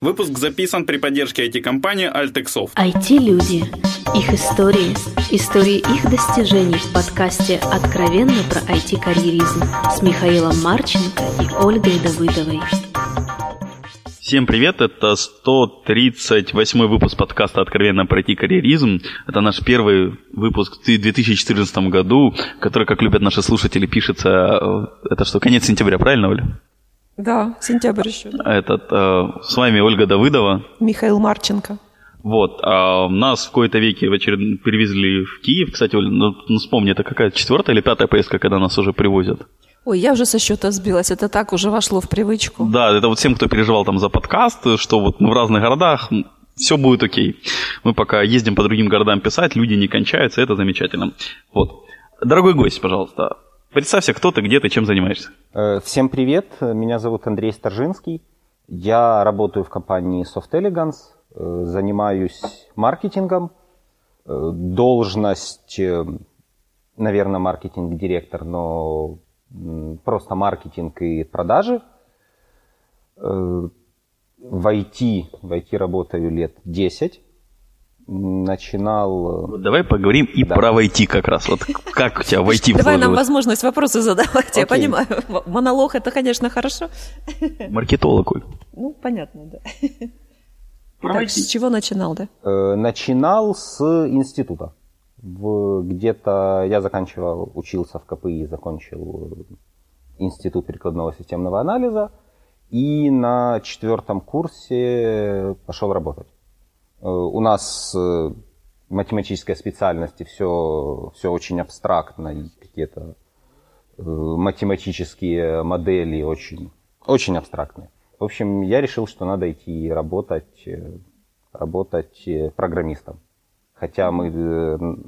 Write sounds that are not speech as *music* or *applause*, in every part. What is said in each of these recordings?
Выпуск записан при поддержке IT-компании Altexoft. IT-люди. Их истории. Истории их достижений в подкасте «Откровенно про IT-карьеризм» с Михаилом Марченко и Ольгой Давыдовой. Всем привет, это 138 выпуск подкаста «Откровенно про IT-карьеризм». Это наш первый выпуск в 2014 году, который, как любят наши слушатели, пишется, э, это что, конец сентября, правильно, Оля? Да, сентябрь еще. Да. Этот, э, с вами Ольга Давыдова. Михаил Марченко. Вот, а нас в какой-то веке в очеред... перевезли в Киев. Кстати, Оля, ну, ну вспомни, это какая четвертая или пятая поездка, когда нас уже привозят? Ой, я уже со счета сбилась, это так уже вошло в привычку. Да, это вот всем, кто переживал там за подкаст, что вот мы в разных городах, все будет окей. Мы пока ездим по другим городам писать, люди не кончаются, это замечательно. Вот. Дорогой гость, пожалуйста, Представься, кто ты, где ты, чем занимаешься. Э, всем привет, меня зовут Андрей Старжинский. Я работаю в компании Soft Elegance, э, занимаюсь маркетингом. Э, должность, наверное, маркетинг-директор, но просто маркетинг и продажи. В IT, в IT работаю лет 10 начинал... Вот давай поговорим и да. про войти как раз. Вот как у тебя войти Давай нам возможность вопросы задавать, я понимаю. Монолог это, конечно, хорошо. Маркетолог. Ну, понятно, да. Так, с чего начинал, да? Э, начинал с института. где-то я заканчивал, учился в КПИ, закончил институт прикладного системного анализа. И на четвертом курсе пошел работать. Э, у нас э, математической специальности все, все очень абстрактно, и какие-то э, математические модели очень, очень абстрактные. В общем, я решил, что надо идти работать, работать программистом. Хотя мы,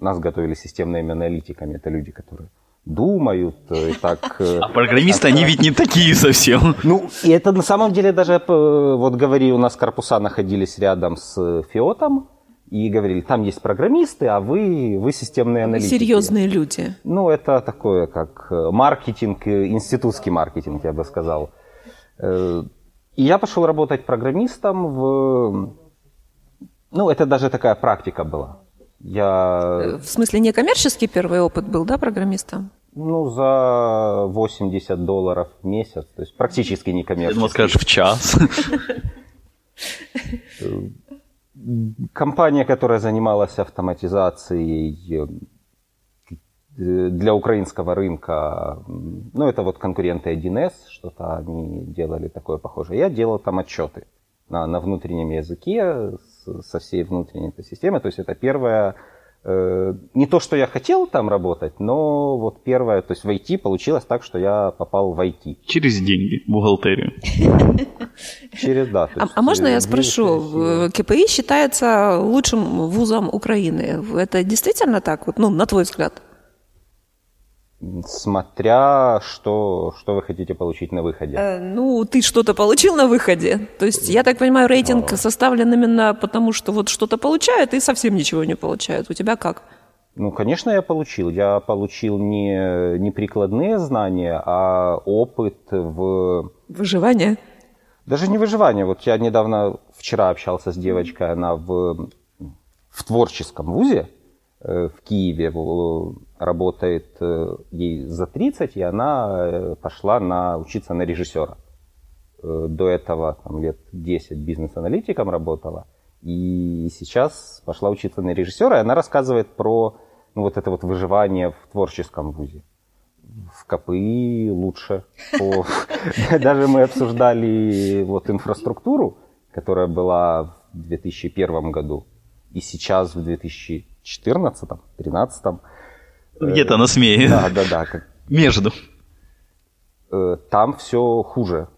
нас готовили системными аналитиками, это люди, которые думают и так... А программисты, так, они ведь не такие совсем. Ну, и это на самом деле даже, вот говори, у нас корпуса находились рядом с Фиотом, и говорили, там есть программисты, а вы, вы системные аналитики. Серьезные люди. Ну, это такое, как маркетинг, институтский маркетинг, я бы сказал. И я пошел работать программистом в... Ну, это даже такая практика была. Я... В смысле, не коммерческий первый опыт был, да, программистом? Ну, за 80 долларов в месяц, то есть практически не коммерческий. Я думал, скажешь, в час. Компания, которая занималась автоматизацией э, для украинского рынка, ну, это вот конкуренты 1С, что-то они делали такое похожее. Я делал там отчеты на, на внутреннем языке со всей внутренней этой системой. То есть это первое, э, не то, что я хотел там работать, но вот первое, то есть в IT получилось так, что я попал в IT. Через деньги, бухгалтерию. *laughs* Через, да. А, а можно я спрошу, КПИ считается лучшим вузом Украины. Это действительно так, вот, ну, на твой взгляд? Смотря что, что вы хотите получить на выходе. Э, ну, ты что-то получил на выходе. То есть, я так понимаю, рейтинг составлен именно потому, что вот что-то получают и совсем ничего не получают. У тебя как? Ну, конечно, я получил. Я получил не, не прикладные знания, а опыт в... Выживание? Даже не выживание. Вот я недавно, вчера общался с девочкой, она в, в творческом вузе в Киеве, работает э, ей за 30, и она э, пошла на, учиться на режиссера. Э, до этого там, лет 10 бизнес-аналитиком работала. И сейчас пошла учиться на режиссера, и она рассказывает про ну, вот это вот выживание в творческом вузе. В КПИ лучше. *laughs* Даже мы обсуждали вот инфраструктуру, которая была в 2001 году, и сейчас в 2014-2013 где-то на смее. Да, да, да. Как... Между. Э, там все хуже.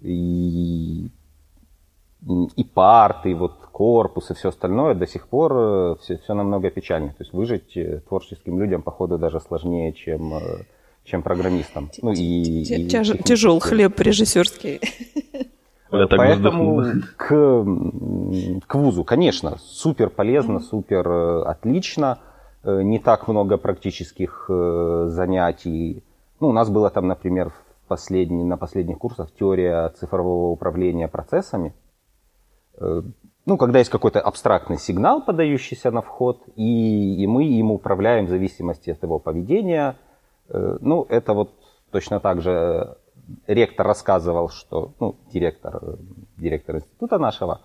И, и парты, и вот корпус, и все остальное до сих пор все, э, все намного печальнее. То есть выжить э, творческим людям, походу, даже сложнее, чем, чем программистам. Ну, и, и, Тяжел хлеб режиссерский. *laughs* Поэтому к, к вузу, конечно, супер полезно, супер отлично. Э, не так много практических э, занятий. Ну, у нас было там, например, в последний, на последних курсах теория цифрового управления процессами. э, ну, когда есть какой-то абстрактный сигнал, подающийся на вход, и, и мы им управляем в зависимости от его поведения. Э, ну, это вот точно так же ректор рассказывал, что, ну, директор, директор института нашего,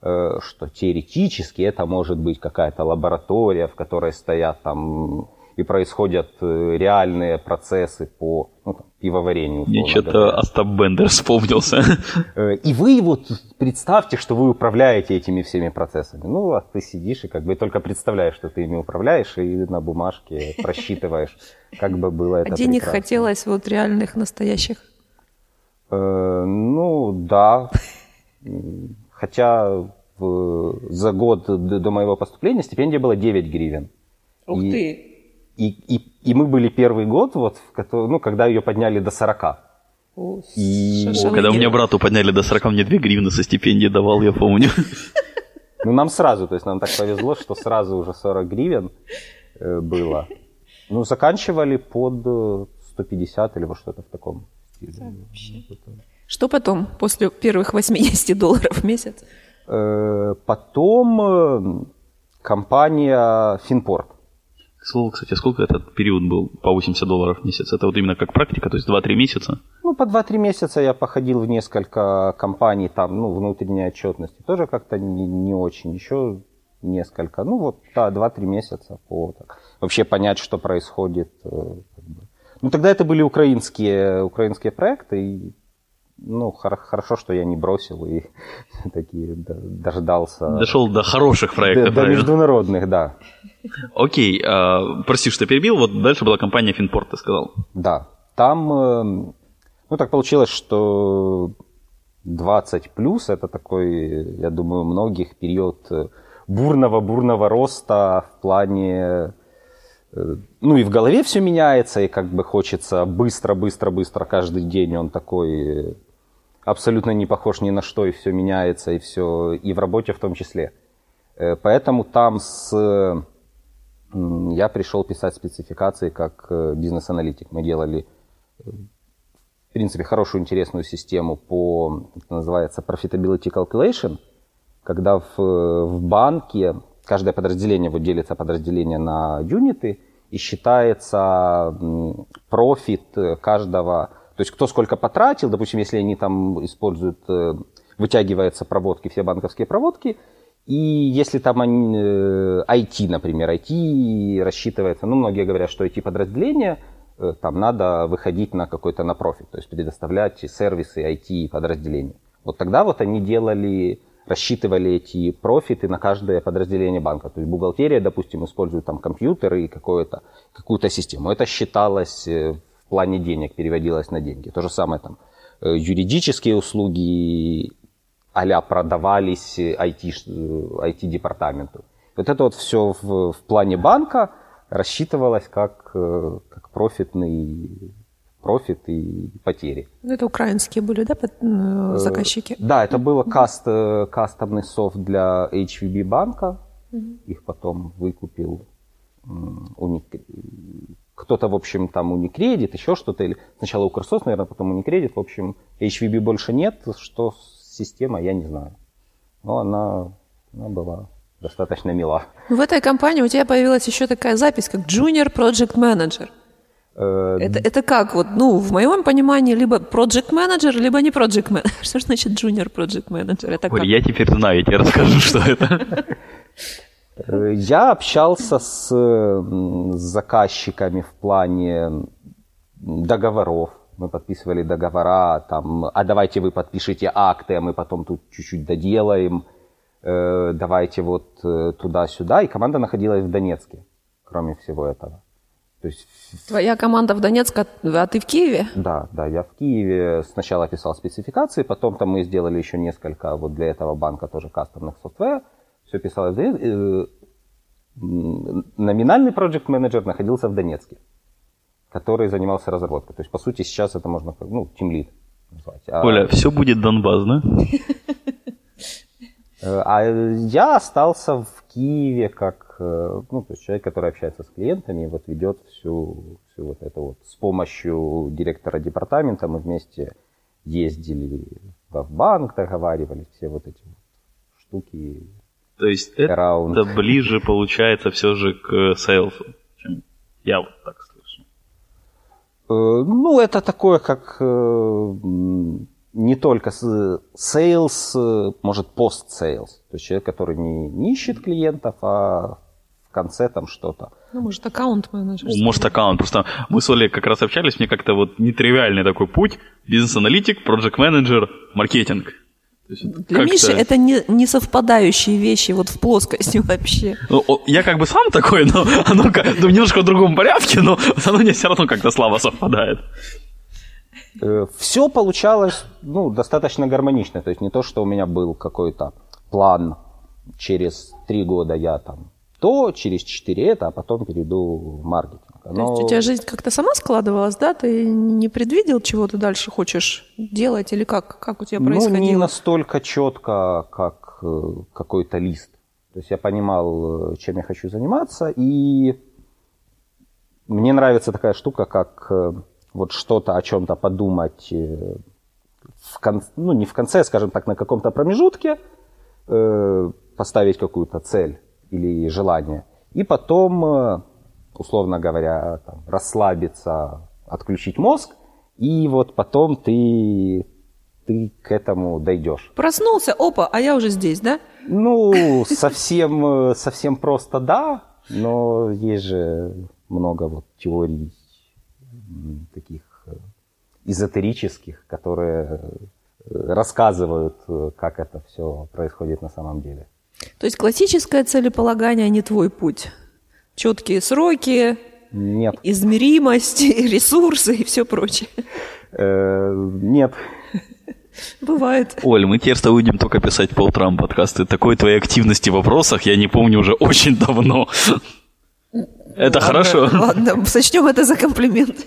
что теоретически это может быть какая-то лаборатория, в которой стоят там и происходят э, реальные процессы по ну, там, пивоварению. Мне что-то Остап Бендер вспомнился. Э, и вы вот представьте, что вы управляете этими всеми процессами. Ну, а ты сидишь и как бы только представляешь, что ты ими управляешь, и на бумажке просчитываешь, как бы было это А денег прекрасно. хотелось вот реальных, настоящих? Э, ну, да. Хотя в, за год до, до моего поступления стипендия была 9 гривен. Ух И- ты! И, и, и мы были первый год, вот, в ну, когда ее подняли до 40. О, И- шашлыки. Когда у меня брату подняли до 40, мне 2 гривны со стипендии давал, я помню. Ну, нам сразу, то есть нам так повезло, что сразу уже 40 гривен э, было. Ну, заканчивали под э, 150 или вот что-то в таком стиле. Что потом, после первых 80 долларов в месяц? Э, Потом э, компания Финпорт. К слову, кстати, сколько этот период был по 80 долларов в месяц? Это вот именно как практика, то есть 2-3 месяца? Ну, по 2-3 месяца я походил в несколько компаний, там, ну, внутренней отчетности тоже как-то не, не очень. Еще несколько, ну, вот, да, 2-3 месяца по так. Вообще понять, что происходит. Э. Ну, тогда это были украинские, украинские проекты, и, ну, хор- хорошо, что я не бросил и *laughs* таки д- дождался. Дошел до хороших до, проектов, до правильно? международных, да. Окей, а, прости, что перебил, вот дальше была компания Финпорт, ты сказал. Да, там, э, ну так получилось, что 20 плюс это такой, я думаю, многих период э, бурного-бурного роста в плане, э, ну и в голове все меняется, и как бы хочется быстро-быстро-быстро каждый день он такой э, абсолютно не похож ни на что, и все меняется, и все, и в работе в том числе. Э, Поэтому там с Я пришел писать спецификации как э, бизнес-аналитик. Мы делали, в принципе, хорошую, интересную систему по, это называется, profitability calculation, когда в, в банке каждое подразделение, вот делится подразделение на юниты, и считается профит э, каждого, то есть кто сколько потратил, допустим, если они там используют, э, вытягиваются проводки, все банковские проводки, и если там они, э, IT, например, IT рассчитывается, ну, многие говорят, что IT-подразделение, там надо выходить на какой-то на профит, то есть предоставлять сервисы IT-подразделения. Вот тогда вот они делали, рассчитывали эти профиты на каждое подразделение банка. То есть бухгалтерия, допустим, использует там компьютеры и какую-то систему. Это считалось э, в плане денег, переводилось на деньги. То же самое там э, юридические услуги а продавались IT, э, IT-департаменту. Вот это вот все в, в плане банка рассчитывалось как, как профитный профит и потери. Ну, Это украинские были, да, под- э, заказчики? Да, это было каст, э, кастомный софт для HVB банка. Их потом выкупил кто-то, в общем, там Unicredit, еще что-то. Или сначала Укрсос, наверное, потом Unicredit. В общем, HVB больше нет. Что с системой, я не знаю. Но она, она была достаточно мила. В этой компании у тебя появилась еще такая запись, как Junior Project Manager. Э, Это, это как? Вот, ну, в моем понимании, либо Project Manager, либо не Project Manager. *laughs* Что значит Junior Project Manager? Это как? Оль, я теперь знаю, я тебе расскажу, что это. Э, Я общался с, заказчиками в плане договоров. Мы подписывали договора, там, а давайте вы подпишите акты, а мы потом тут чуть-чуть доделаем. Э, Давайте вот туда-сюда. И команда находилась в Донецке, кроме всего этого. То есть Твоя команда в Донецке, а ты в Киеве? да, да, я в Киеве сначала писал спецификации, потом там мы сделали еще несколько вот для этого банка тоже кастомных софтвер. Все писалось в Донецке. Э, Номинальный проект менеджер находился в Донецке, который занимался разработкой. То есть, по сути, сейчас это можно, как, ну, тимлид назвать. А- Оля, все будет Донбасс, да? Э, А я остался в Киеве как ну, то есть человек, который общается с клиентами, и вот ведет всю, всю вот это вот. С помощью директора департамента мы вместе ездили в банк, договаривались, все вот эти вот штуки. То есть around. это ближе получается все же к сейлсу, чем я вот так слышу. Э, ну, это такое, как э, не только sales, э, может, post-sales. То есть человек, который не, не ищет клиентов, а конце там что-то. Ну, может, аккаунт-менеджер. Ну, может, аккаунт. Просто мы с Олей как раз общались, мне как-то вот нетривиальный такой путь. Бизнес-аналитик, проект-менеджер, маркетинг. Для Миши это не, не совпадающие вещи вот в плоскости *laughs* вообще. Ну, я как бы сам такой, но *laughs* оно ну, немножко в другом порядке, но *laughs* оно мне все равно как-то слабо совпадает. Э, все получалось ну, достаточно гармонично. То есть не то, что у меня был какой-то план через три года я там то, через четыре это, а потом перейду в маркетинг. Но... То есть у тебя жизнь как-то сама складывалась, да? Ты не предвидел, чего ты дальше хочешь делать или как? Как у тебя происходило? Ну, не настолько четко, как э, какой-то лист. То есть я понимал, э, чем я хочу заниматься, и мне нравится такая штука, как э, вот что-то о чем-то подумать в кон... ну, не в конце, скажем так, на каком-то промежутке, поставить какую-то цель или желание, и потом условно говоря, там, расслабиться, отключить мозг, и вот потом ты, ты к этому дойдешь. Проснулся, опа, а я уже здесь, да? Ну, совсем, совсем просто да, но есть же много вот теорий таких э, эзотерических, которые рассказывают, как это все происходит на самом деле. То есть классическое целеполагание не твой путь? четкие сроки, нет. измеримость, *laughs* ресурсы и все прочее? Э, нет. Бывает. Оль, мы теперь будем только писать по утрам подкасты. Такой твоей активности в вопросах я не помню уже *laughs* очень давно. Это хорошо. Ладно, сочтем это за комплимент.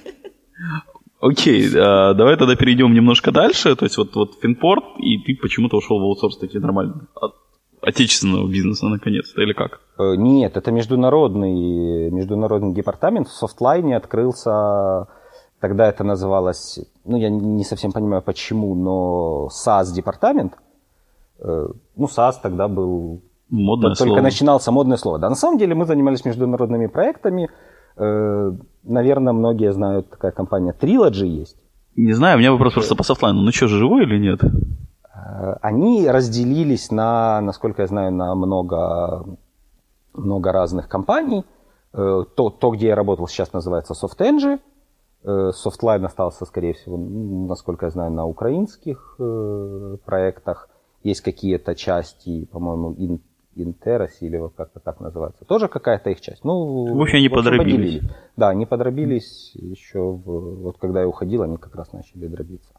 Окей, а, давай тогда перейдем немножко дальше. То есть вот, вот Финпорт, и ты почему-то ушел в аутсорс такие нормально. Отечественного бизнеса наконец-то, или как? Э, нет, это международный, международный департамент. В софтлайне открылся, тогда это называлось, ну я не совсем понимаю почему, но SaaS-департамент. Э, ну, SaaS тогда был... Модное только слово. начинался модное слово. Да, на самом деле мы занимались международными проектами. Э, наверное, многие знают, такая компания Trilogy есть. Не знаю, у меня вопрос просто по софтлайну. Ну что, живой или нет? Э, они разделились на, насколько я знаю, на много, много разных компаний. Э, то, то, где я работал, сейчас называется SoftEng. Э, Softline остался, скорее всего, насколько я знаю, на украинских проектах. Есть какие-то части, по-моему, Интерос или как-то так называется. Тоже какая-то их часть. Ну, в общем, они подробились. Поделили. Да, они подробились еще, в, вот когда я уходил, они как раз начали дробиться.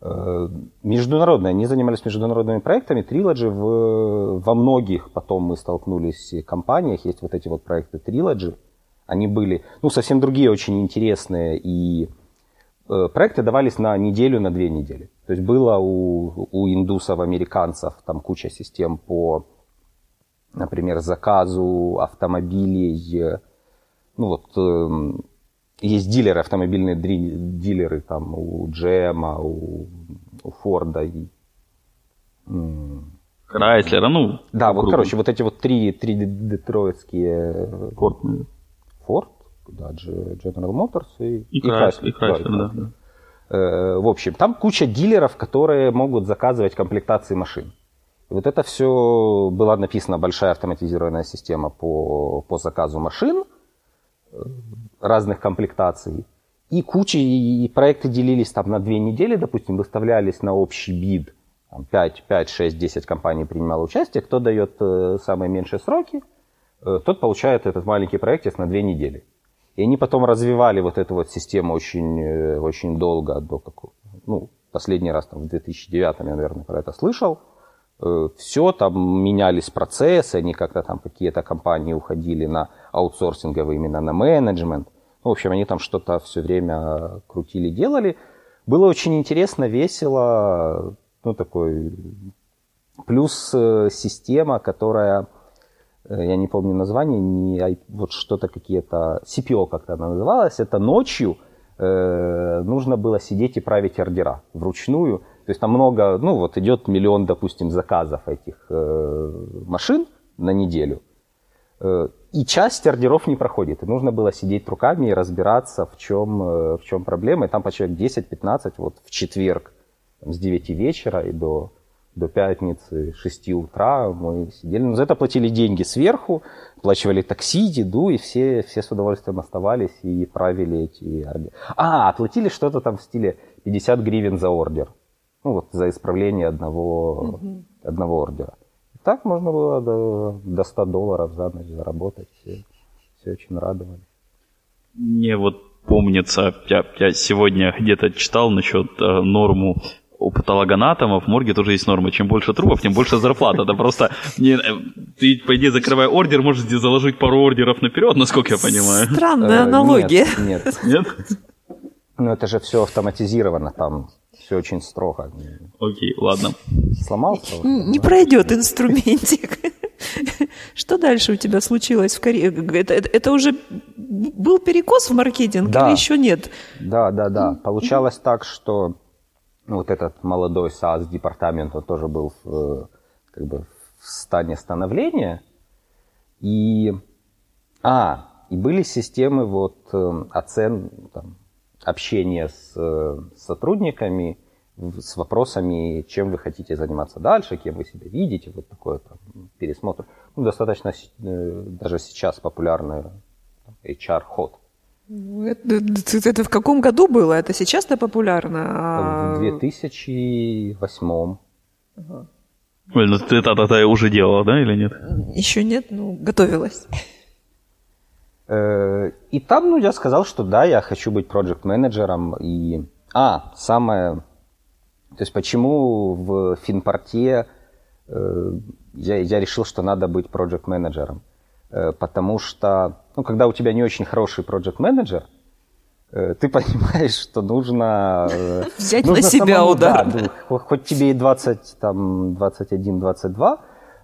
Международные, они занимались международными проектами. Trilogy в, во многих потом мы столкнулись компаниях, есть вот эти вот проекты Trilogy. Они были, ну, совсем другие, очень интересные, и э, проекты давались на неделю, на две недели. То есть было у, у индусов, американцев там куча систем по, например, заказу автомобилей, ну вот эм, есть дилеры, автомобильные дилеры там у GM, у, у Форда и Крайслера, ну. Да, вот, короче, вот эти вот три, три детройтские. Форд. Форд, да, General Motors и, и, и Chrysler. И Chrysler, да, да. Э, в общем, там куча дилеров, которые могут заказывать комплектации машин. И вот это все была написана большая автоматизированная система по, по заказу машин разных комплектаций. И куча, и проекты делились там на две недели, допустим, выставлялись на общий бид. Там 5, 5, 6, 10 компаний принимало участие. Кто дает э, самые меньшие сроки, э, тот получает этот маленький проект на две недели. И они потом развивали вот эту вот систему очень, э, очень долго, до какого, ну, последний раз там в 2009 я, наверное, про это слышал. Э, все, там менялись процессы, они как-то там какие-то компании уходили на аутсорсинговый именно на менеджмент. Ну, в общем, они там что-то все время крутили, делали. Было очень интересно, весело, ну, такой... Плюс э, система, которая, э, я не помню название, не, вот что-то какие-то, CPO как-то она называлась, это ночью э, нужно было сидеть и править ордера вручную, то есть там много, ну вот идет миллион, допустим, заказов этих э, машин на неделю. Э, и часть ордеров не проходит. И нужно было сидеть руками и разбираться, в чем, э, в чем проблема. И там по человек 10-15 вот в четверг там, с 9 вечера и до, до пятницы 6 утра мы сидели. Но за это платили деньги сверху, оплачивали такси, еду, и все, все с удовольствием оставались и правили эти ордеры. А, оплатили что-то там в стиле 50 гривен за ордер. Ну вот за исправление одного, угу. одного ордера. Так можно было до, до 100 долларов за ночь заработать. Все, все очень радовали. Мне вот помнится, я, я сегодня где-то читал насчет э, норму у патологоанатомов в морге тоже есть норма. Чем больше трупов, тем больше зарплата. Это просто... Не, э, ты, по идее, закрывая ордер, можешь здесь заложить пару ордеров наперед, насколько я понимаю. Странная э, аналогия. Нет, нет. Нет? Ну, это же все автоматизировано там все очень строго. Окей, ладно. Сломался? Не пройдет инструментик. *laughs* Что дальше у тебя случилось в карьере? Это, это, это уже был перекос в маркетинг да. или еще нет? Да, да, да. Получалось так, что ну, вот этот молодой SaaS-департамент, он тоже был в, как бы, в стане становления. И, а, и были системы вот э, оцен, там, общение с, с сотрудниками, с вопросами, чем вы хотите заниматься дальше, кем вы себя видите, вот такой там, пересмотр. Ну, достаточно э, даже сейчас популярный HR-ход. Ну, это, это в каком году было? Это сейчас-то популярно? А... В 2008. Ага. Ой, ну ты это, это уже делала, да, или нет? Еще нет, ну, готовилась. Э, и там, ну, я сказал, что да, я хочу быть проект-менеджером. И... А, самое... То есть почему в Финпорте э, я, я решил, что надо быть проект-менеджером? Э, потому что, ну, когда у тебя не очень хороший проект-менеджер, ты *laughs* понимаешь, что нужно... Взять нужно на себя самому, удар. Да, ну, хоть тебе и 20, там, 21, 22,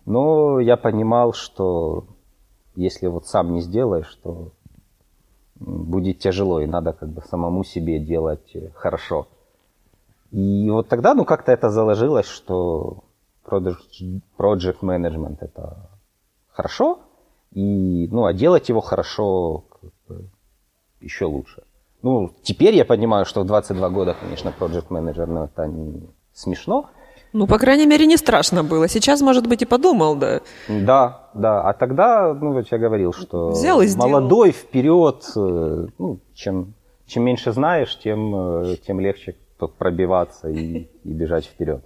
но я понимал, что если вот сам не сделаешь, то будет тяжело, и надо как бы самому себе делать э, хорошо. И вот тогда, ну, как-то это заложилось, что project management это хорошо, и, ну, а делать его хорошо еще лучше. Ну, теперь я понимаю, что в 22 года, конечно, project manager, но это не смешно, ну, по крайней мере, не страшно было. Сейчас, может быть, и подумал, да. Да, да. А тогда, ну, вот я говорил, что Взял и молодой вперед, э, ну, чем, чем меньше знаешь, тем, э, тем легче пробиваться и, и бежать вперед.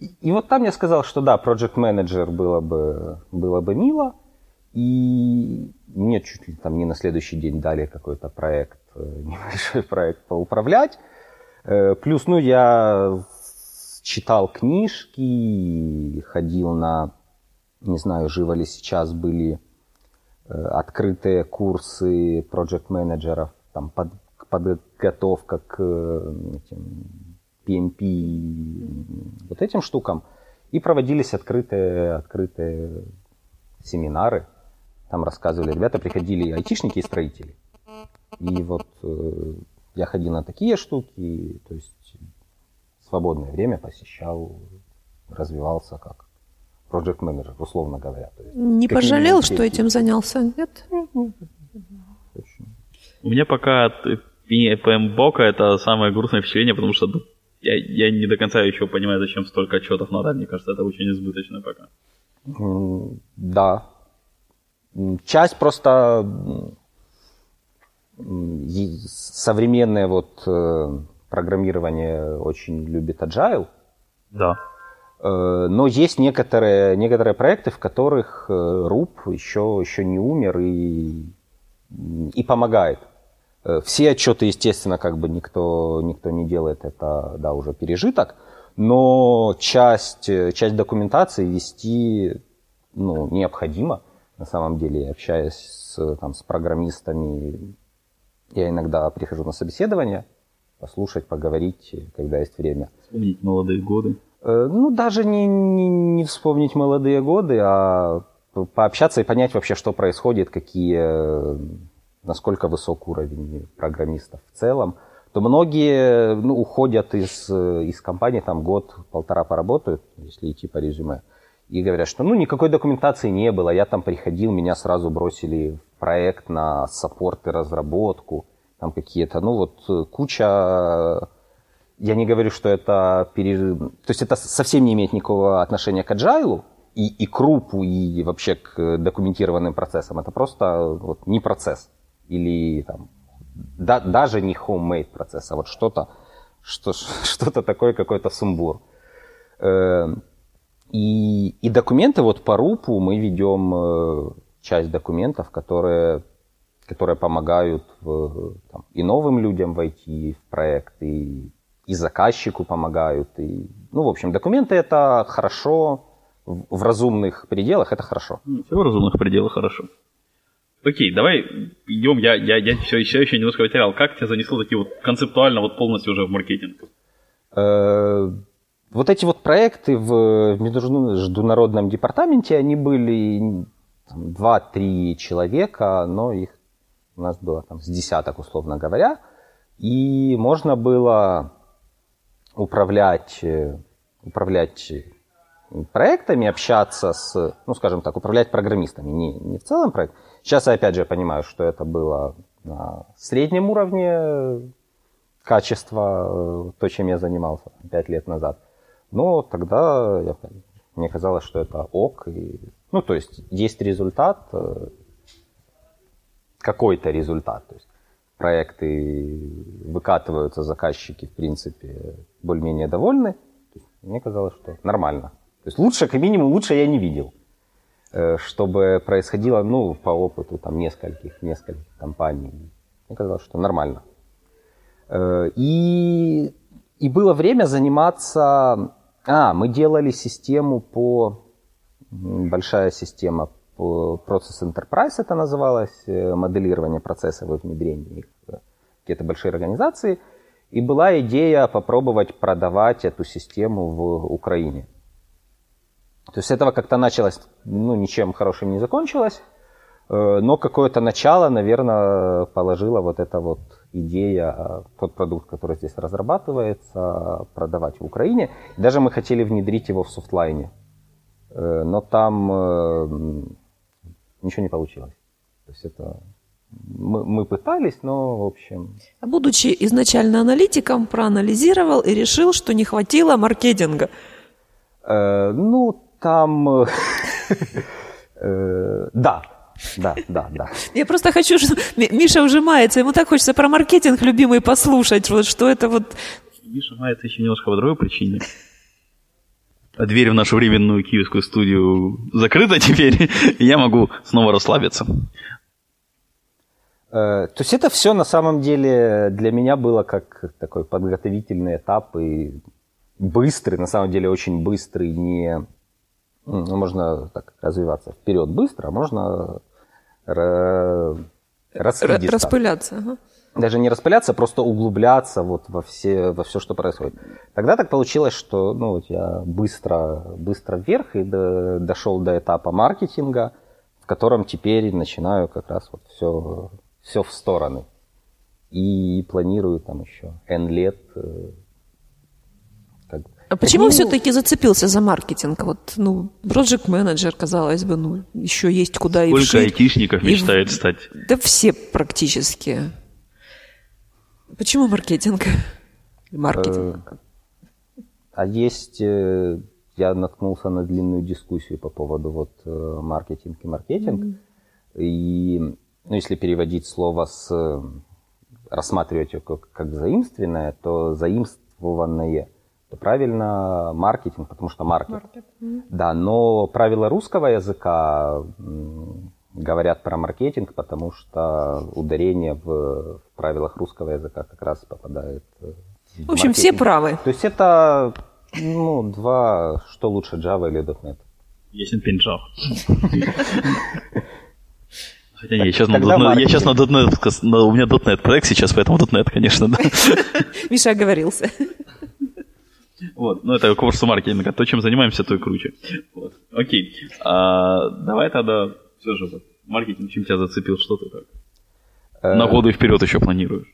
И, и вот там я сказал, что да, project manager было бы, было бы мило. И мне чуть ли там не на следующий день дали какой-то проект, э, *laughs* небольшой проект поуправлять. Плюс, ну, я читал книжки, ходил на, не знаю, живо ли сейчас были э, открытые курсы проект-менеджеров, там под, подготовка к э, этим PMP, вот этим штукам. И проводились открытые, открытые семинары. Там рассказывали, ребята приходили айтишники и строители. И вот э, я ходил на такие штуки, то есть свободное время посещал, развивался как project менеджер условно говоря. То есть, Не пожалел, что этим занялся, нет? У меня пока от PMBOK это самое грустное впечатление, потому что я, я не до конца еще понимаю, зачем столько отчетов надо. Мне кажется, это очень избыточно пока. Да. Часть просто современные вот э, программирование очень любит Agile. Да. Э, но есть некоторые, некоторые проекты, в которых э, еще, еще не умер и, и помогает. Э, все отчеты, естественно, как бы никто, никто не делает, это да, уже пережиток, но часть, часть документации вести ну, необходимо. На самом деле, общаясь с, там, с программистами, я иногда прихожу на собеседование, послушать, поговорить, когда есть время. Вспомнить молодые годы. Э, ну, даже не, не, не вспомнить молодые годы, а пообщаться и понять вообще, что происходит, какие, насколько высок уровень программистов в целом. то многие ну, уходят из, из компании, там год-полтора поработают, если идти по резюме, и говорят, что ну никакой документации не было, я там приходил, меня сразу бросили в проект на саппорт и разработку, там какие-то, ну вот куча я не говорю, что это... Пере... То есть это совсем не имеет никакого отношения к agile и, и крупу, и вообще к документированным процессам. Это просто вот, не процесс. Или там, да, даже не homemade процесс, а вот что-то что, *laughs* что такое, какой-то сумбур. Э, и, и документы вот по РУПу мы ведем э, часть документов, которые, которые помогают в, там, и новым людям войти в проект, и и заказчику помогают. И, ну, в общем, документы это хорошо, в разумных пределах это хорошо. Ну, все в разумных пределах хорошо. Окей, давай идем, я, я, я все, еще, еще немножко потерял. Как тебя занесло такие вот концептуально вот полностью уже в маркетинг? Э, вот эти вот проекты в международном департаменте, они были 2-3 человека, но их у нас было там с десяток, условно говоря. И можно было управлять, э, управлять проектами, общаться с, ну, скажем так, управлять программистами, не, не в целом проект. Сейчас опять же понимаю, что это было на среднем уровне качества, э, то, чем я занимался пять лет назад. Но тогда я, мне казалось, что это ок. И, ну, то есть есть результат, э, какой-то результат. То есть проекты выкатываются, заказчики, в принципе, более-менее довольны. Мне казалось, что нормально. То есть лучше, как минимум, лучше я не видел. Э, чтобы происходило, ну, по опыту там нескольких, нескольких компаний. Мне казалось, что нормально. Э, и, и было время заниматься... А, мы делали систему по... Большая система Process Enterprise это называлось, э, моделирование процессов и внедрение их в какие-то большие организации. И была идея попробовать продавать эту систему в Украине. То есть этого как-то началось, ну, ничем хорошим не закончилось, э, но какое-то начало, наверное, положила вот эта вот идея, тот продукт, который здесь разрабатывается, продавать в Украине. Даже мы хотели внедрить его в софтлайне, э, но там ничего не получилось. То есть это мы, мы пытались, но в общем... А будучи изначально аналитиком, проанализировал и решил, что не хватило маркетинга. Э, ну, там... Э, э, да, да, да, да. Я просто хочу, что Миша ужимается, ему так хочется про маркетинг любимый послушать, вот что это вот... Миша мается еще немножко по другой причине. Дверь в нашу временную киевскую студию закрыта теперь, *laughs* и я могу снова расслабиться. Э, то есть это все на самом деле для меня было как такой подготовительный этап и быстрый, на самом деле очень быстрый, не ну, можно так развиваться вперед быстро, а можно распыляться. Ага даже не распыляться, а просто углубляться вот во все, во все, что происходит. Тогда так получилось, что ну, вот я быстро, быстро вверх и до, дошел до этапа маркетинга, в котором теперь начинаю как раз вот все, все в стороны. И планирую там еще N лет. Э, как... А почему Одним... все-таки зацепился за маркетинг? Вот, ну, project менеджер казалось бы, ну, еще есть куда Сколько и Сколько айтишников мечтает и... стать? Да все практически. Почему маркетинг? Маркетинг. Э, а есть, э, я наткнулся на длинную дискуссию по поводу вот э, маркетинг и маркетинг. Mm-hmm. И ну, если переводить слово с рассматривать его как, как заимственное, то заимствованное то правильно маркетинг, потому что маркет. Маркет. Mm-hmm. Да, но правила русского языка говорят про маркетинг, потому что ударение в, в правилах русского языка как раз попадает э, в, в общем, маркетинг. все правы. То есть это ну, два, что лучше, Java или .NET? Есть пинжав. *laughs* Хотя нет, я сейчас, на .NET, я сейчас на .NET, но у меня .NET проект сейчас, поэтому .NET, конечно, да. *laughs* Миша оговорился. Вот, ну это курс маркетинга, то, чем занимаемся, то и круче. Вот. Окей, а, давай тогда все же вот, маркетинг, чем тебя зацепил, что ты так? Э, На годы вперед еще планируешь?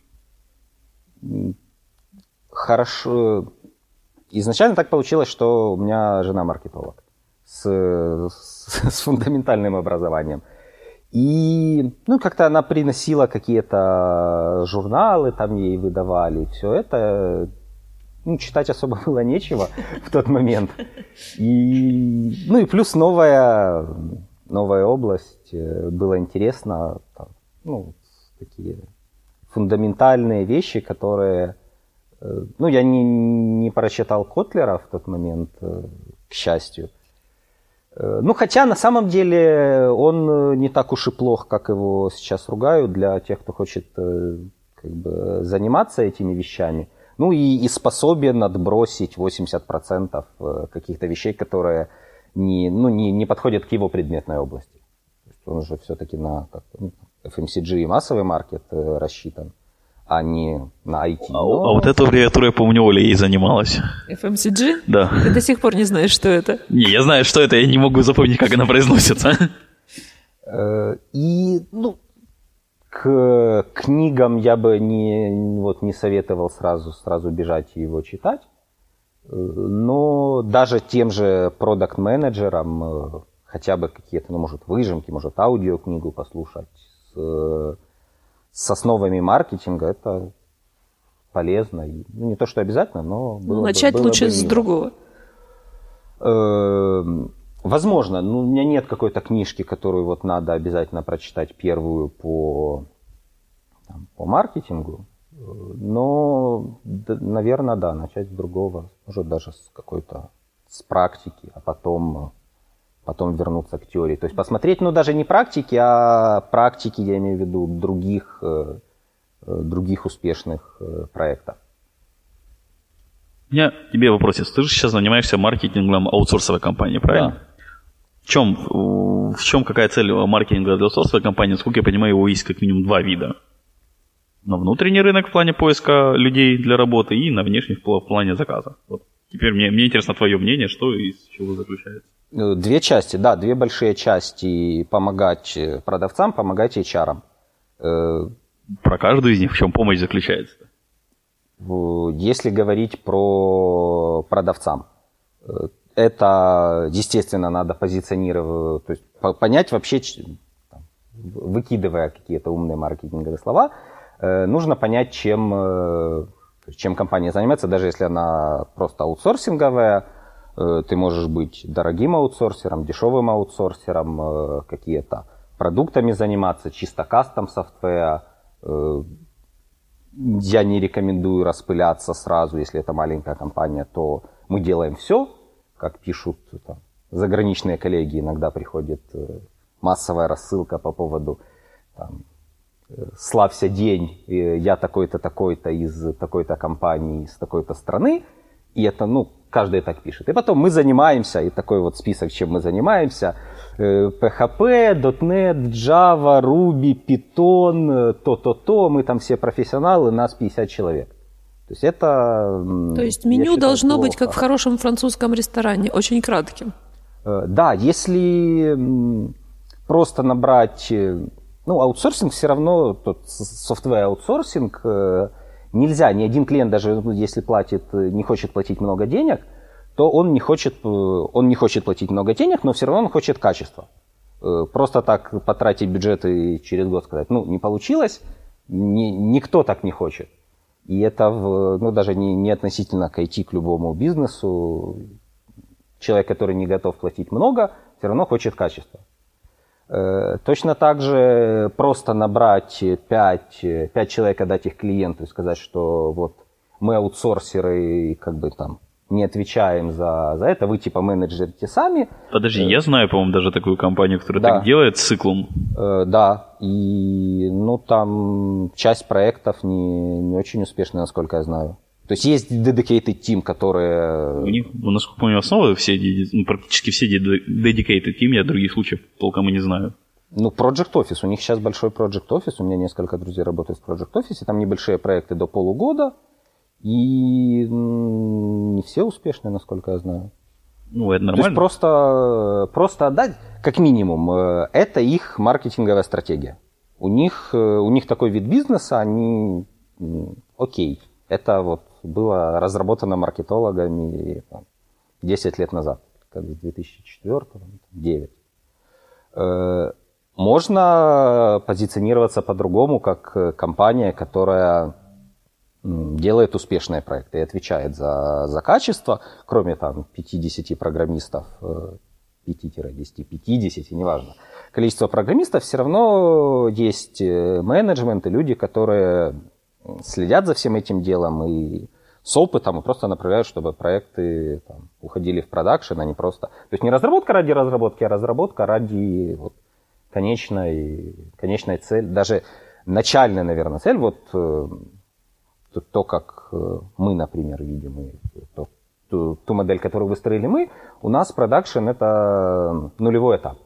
хорошо... Изначально так получилось, что у меня жена маркетолог с, с, с фундаментальным образованием. И ну, как-то она приносила какие-то журналы, там ей выдавали. Все это ну, читать особо *laughs* было нечего в тот момент. И, ну и плюс новая, новая область, э, было интересно, ну, такие фундаментальные вещи, которые... Э, ну, я не, не прочитал Котлера в тот момент, э, к счастью. Ну, хотя на самом деле он не так уж и плох, как его сейчас ругают, для тех, кто хочет как бы, заниматься этими вещами. Ну и, и способен отбросить 80% э, каких-то вещей, которые не, ну, не, не подходят к его предметной области. Он же все-таки на как, ну, FMCG и массовый маркет э, рассчитан, а не на IT. А, Но... А вот эту аббревиатуру, я помню, Оля ей занималась. FMCG? Да. Ты до сих пор не знаешь, что это? Не, я знаю, что это, я не могу запомнить, как она произносится. Э, и, ну, к книгам я бы не, вот, не советовал сразу, сразу бежать и его читать. Но даже тем же продукт-менеджерам э, хотя бы какие-то, ну, может, выжимки, может, аудиокнигу послушать с, с основами маркетинга, это полезно. Ну, не то, что обязательно, но было Начать бы, было лучше бы с другого. Эм, Возможно, ну, у меня нет какой-то книжки, которую вот надо обязательно прочитать первую по, там, по маркетингу. Но, наверное, да, начать с другого, может даже с какой-то с практики, а потом, потом вернуться к теории. То есть посмотреть, ну даже не практики, а практики, я имею в виду, других, э, э, других успешных э, проектов. У меня тебе вопрос Ты же сейчас занимаешься маркетингом аутсорсовой компании, правильно? Да. В чем, в чем какая цель маркетинга для аутсорсовой компании? Насколько я понимаю, его есть как минимум два вида. На внутренний рынок в плане поиска людей для работы и на внешний в плане заказа. Вот. Теперь мне, мне интересно твое мнение, что из чего заключается. Э, две части, да, две большие части. Помогать э, продавцам, помогать HR. Э, про каждую из них в чем помощь заключается? Если говорить про продавцам, это, естественно, надо позиционировать, то есть понять вообще, выкидывая какие-то умные маркетинговые слова, нужно понять, чем, э, чем компания занимается, даже если она просто аутсорсинговая, э, ты можешь быть дорогим аутсорсером, дешевым аутсорсером, какие-то продуктами заниматься, чисто кастом софтвера. Я не рекомендую распыляться сразу, если это маленькая компания, то мы делаем все, как пишут там, заграничные коллеги, иногда приходит э, массовая рассылка по поводу там, э, «Славься день, я такой-то, такой-то из такой-то компании, из такой-то страны», и это, ну, каждый так пишет. И потом мы занимаемся, и такой вот список, чем мы занимаемся, PHP, э, .NET, Java, Ruby, Python, то-то-то, мы там все профессионалы, нас 50 человек. То есть это... То есть меню считаю, должно плохо. быть как в хорошем французском ресторане, очень кратким. Э, да, если просто набрать... Э, ну, аутсорсинг все равно, тот software outsourcing, э, нельзя, ни один клиент, даже ну, если платит, не хочет платить много денег, то он не хочет, он не хочет платить много денег, но все равно он хочет качества. Просто так потратить бюджет и через год сказать, ну, не получилось, ни, никто так не хочет. И это ну, даже не, не относительно к IT, к любому бизнесу. Человек, который не готов платить много, все равно хочет качества. Э, точно так же просто набрать 5, 5 человек, отдать их клиенту и сказать, что вот мы аутсорсеры, и как бы там не отвечаем за, за это, вы типа менеджерите сами. Подожди, я знаю, по-моему, даже такую компанию, которая да. так делает с циклом. Э, да, и ну там часть проектов не, не очень успешная, насколько я знаю. То есть есть dedicated team, которые... У них, насколько помню, основы все, ну, практически все dedicated team, я других случаев толком и не знаю. Ну, Project Office. У них сейчас большой Project Office. У меня несколько друзей работают в Project Office. Там небольшие проекты до полугода. И не все успешные, насколько я знаю. Ну, это нормально. То есть просто, просто отдать, как минимум, э, это их маркетинговая стратегия. У них, э, у них такой вид бизнеса, они окей. Это вот было разработано маркетологами там, 10 лет назад, как в 2004 2009. Э, можно позиционироваться по-другому, как компания, которая делает успешные проекты и отвечает за, за качество, кроме там 50 программистов, 5-10, 50, неважно. Количество программистов все равно есть э, менеджмент и люди, которые следят за всем этим делом и с опытом и просто направляют, чтобы проекты там, уходили в продакшн, а не просто... То есть не разработка ради разработки, а разработка ради вот, конечной, конечной цели, даже начальная, наверное, цель, вот э, то, то как э, мы, например, видим, и то, ту, ту модель, которую выстроили мы, у нас production это нулевой этап.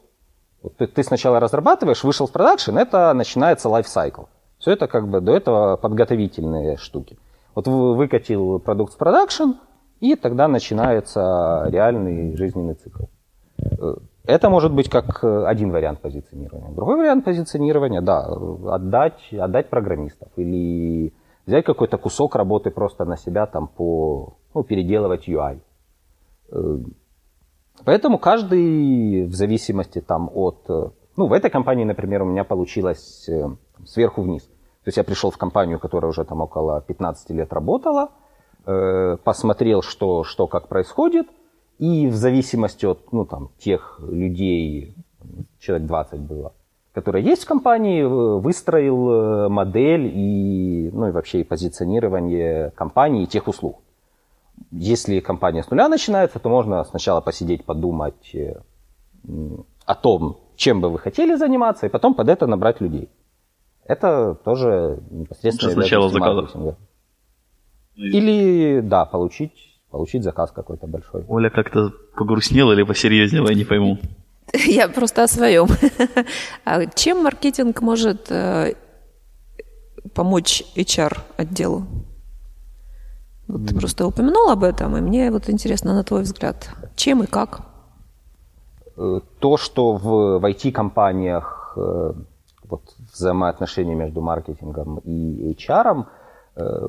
Вот ты, ты сначала разрабатываешь, вышел в production, это начинается lifecycle. Все это как бы до этого подготовительные штуки. Вот выкатил продукт в production, и тогда начинается реальный жизненный цикл. Э, это может быть как один вариант позиционирования. Другой вариант позиционирования, да, отдать, отдать программистов или взять какой-то кусок работы просто на себя там по, ну, переделывать UI. Э, поэтому каждый в зависимости там от, э, ну, в этой компании, например, у меня получилось э, сверху вниз. То есть я пришел в компанию, которая уже там около 15 лет работала, посмотрел, что, что как происходит, и в зависимости от, ну, там, тех людей, человек 20 было, которая есть в компании, выстроил э, модель и, ну, и вообще и позиционирование компании и тех услуг. Если компания с нуля начинается, то можно сначала посидеть, подумать э, о том, чем бы вы хотели заниматься, и потом под это набрать людей. Это тоже непосредственно сначала заказов. Или, да, получить, получить заказ какой-то большой. Оля как-то погрустнела или посерьезнела, я не пойму. *laughs* Я просто о своем. *laughs* А чем маркетинг может э, помочь HR-отделу? Вот ты просто упомянул об этом, и мне вот интересно, на твой взгляд, чем и как? Э, то, что в, IT-компаниях вот, взаимоотношения между маркетингом и HR,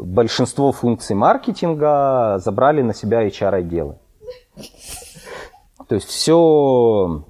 большинство функций маркетинга забрали на себя HR-отделы. То есть все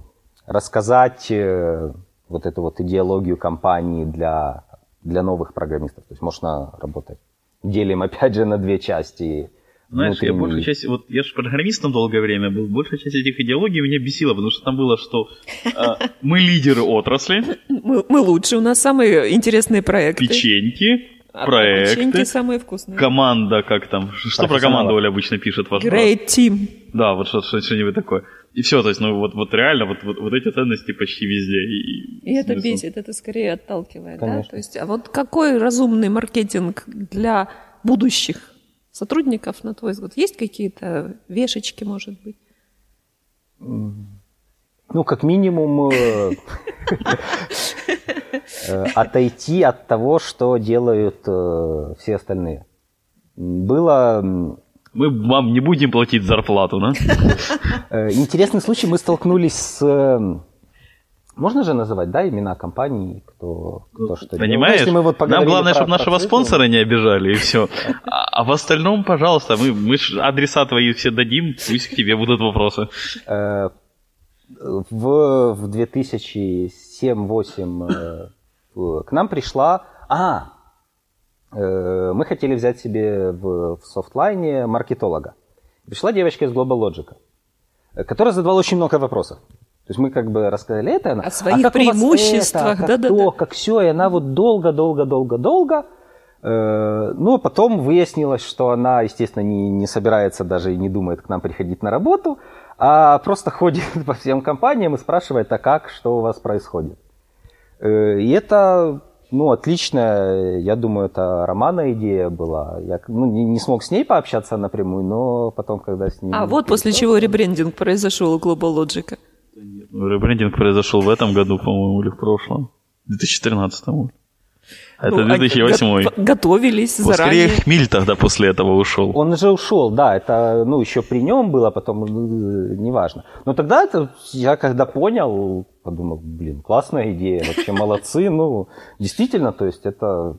рассказать э, вот эту вот идеологию компании для, для новых программистов. То есть можно работать. Делим опять же на две части. Знаешь, я большая часть, вот я же программистом долгое время был, большая часть этих идеологий меня бесила, потому что там было, что э, *laughs* мы лидеры отрасли. Мы, мы лучше, у нас самые интересные проекты. Печеньки, а проекты. Печеньки самые вкусные. Команда, как там, что про команду Оля обычно пишет? Ваш Great team. Да, вот что-нибудь такое. И все, то есть, ну вот, вот реально, вот, вот, вот эти ценности почти везде. И, и это бесит, это скорее отталкивает, Конечно. да? То есть, а вот какой разумный маркетинг для будущих сотрудников, на твой взгляд? Есть какие-то вешечки, может быть? Ну, как минимум, э, э, отойти от того, что делают э, все остальные. Было мы вам не будем платить зарплату, да? Интересный случай, мы столкнулись с... Можно же называть, да, имена компаний, кто, кто что Понимаешь? Ну, мы вот нам главное, чтобы нашего процесс, спонсора не обижали, и все. А, а в остальном, пожалуйста, мы, мы адреса твои все дадим, пусть к тебе будут вопросы. Э, в, в 2007-2008 э, к нам пришла... А, Э, мы хотели взять себе в, в софтлайне маркетолога. Пришла девочка из Global Logic, которая задавала очень много вопросов. То есть мы как бы рассказали это, она, о своих а преимуществах, это, как да, то, да, как все, и она вот долго, долго, долго, долго. Э, ну, а потом выяснилось, что она, естественно, не, не собирается даже и не думает к нам приходить на работу, а просто ходит *laughs* по всем компаниям и спрашивает, а как, что у вас происходит. И это ну, отлично. Я думаю, это Романа идея была. Я ну, не, не смог с ней пообщаться напрямую, но потом, когда с ней... А вот после чего ребрендинг произошел у Global Logic. Ну, ребрендинг произошел в этом году, по-моему, или в прошлом. В 2013 году. Это ну, 2008 го- Готовились вот заранее. Скорее Хмиль тогда после этого ушел. Он уже ушел, да. Это, ну, еще при нем было, потом, э, неважно. Но тогда это, я когда понял, подумал, блин, классная идея, вообще молодцы. *laughs* Ну, действительно, то есть это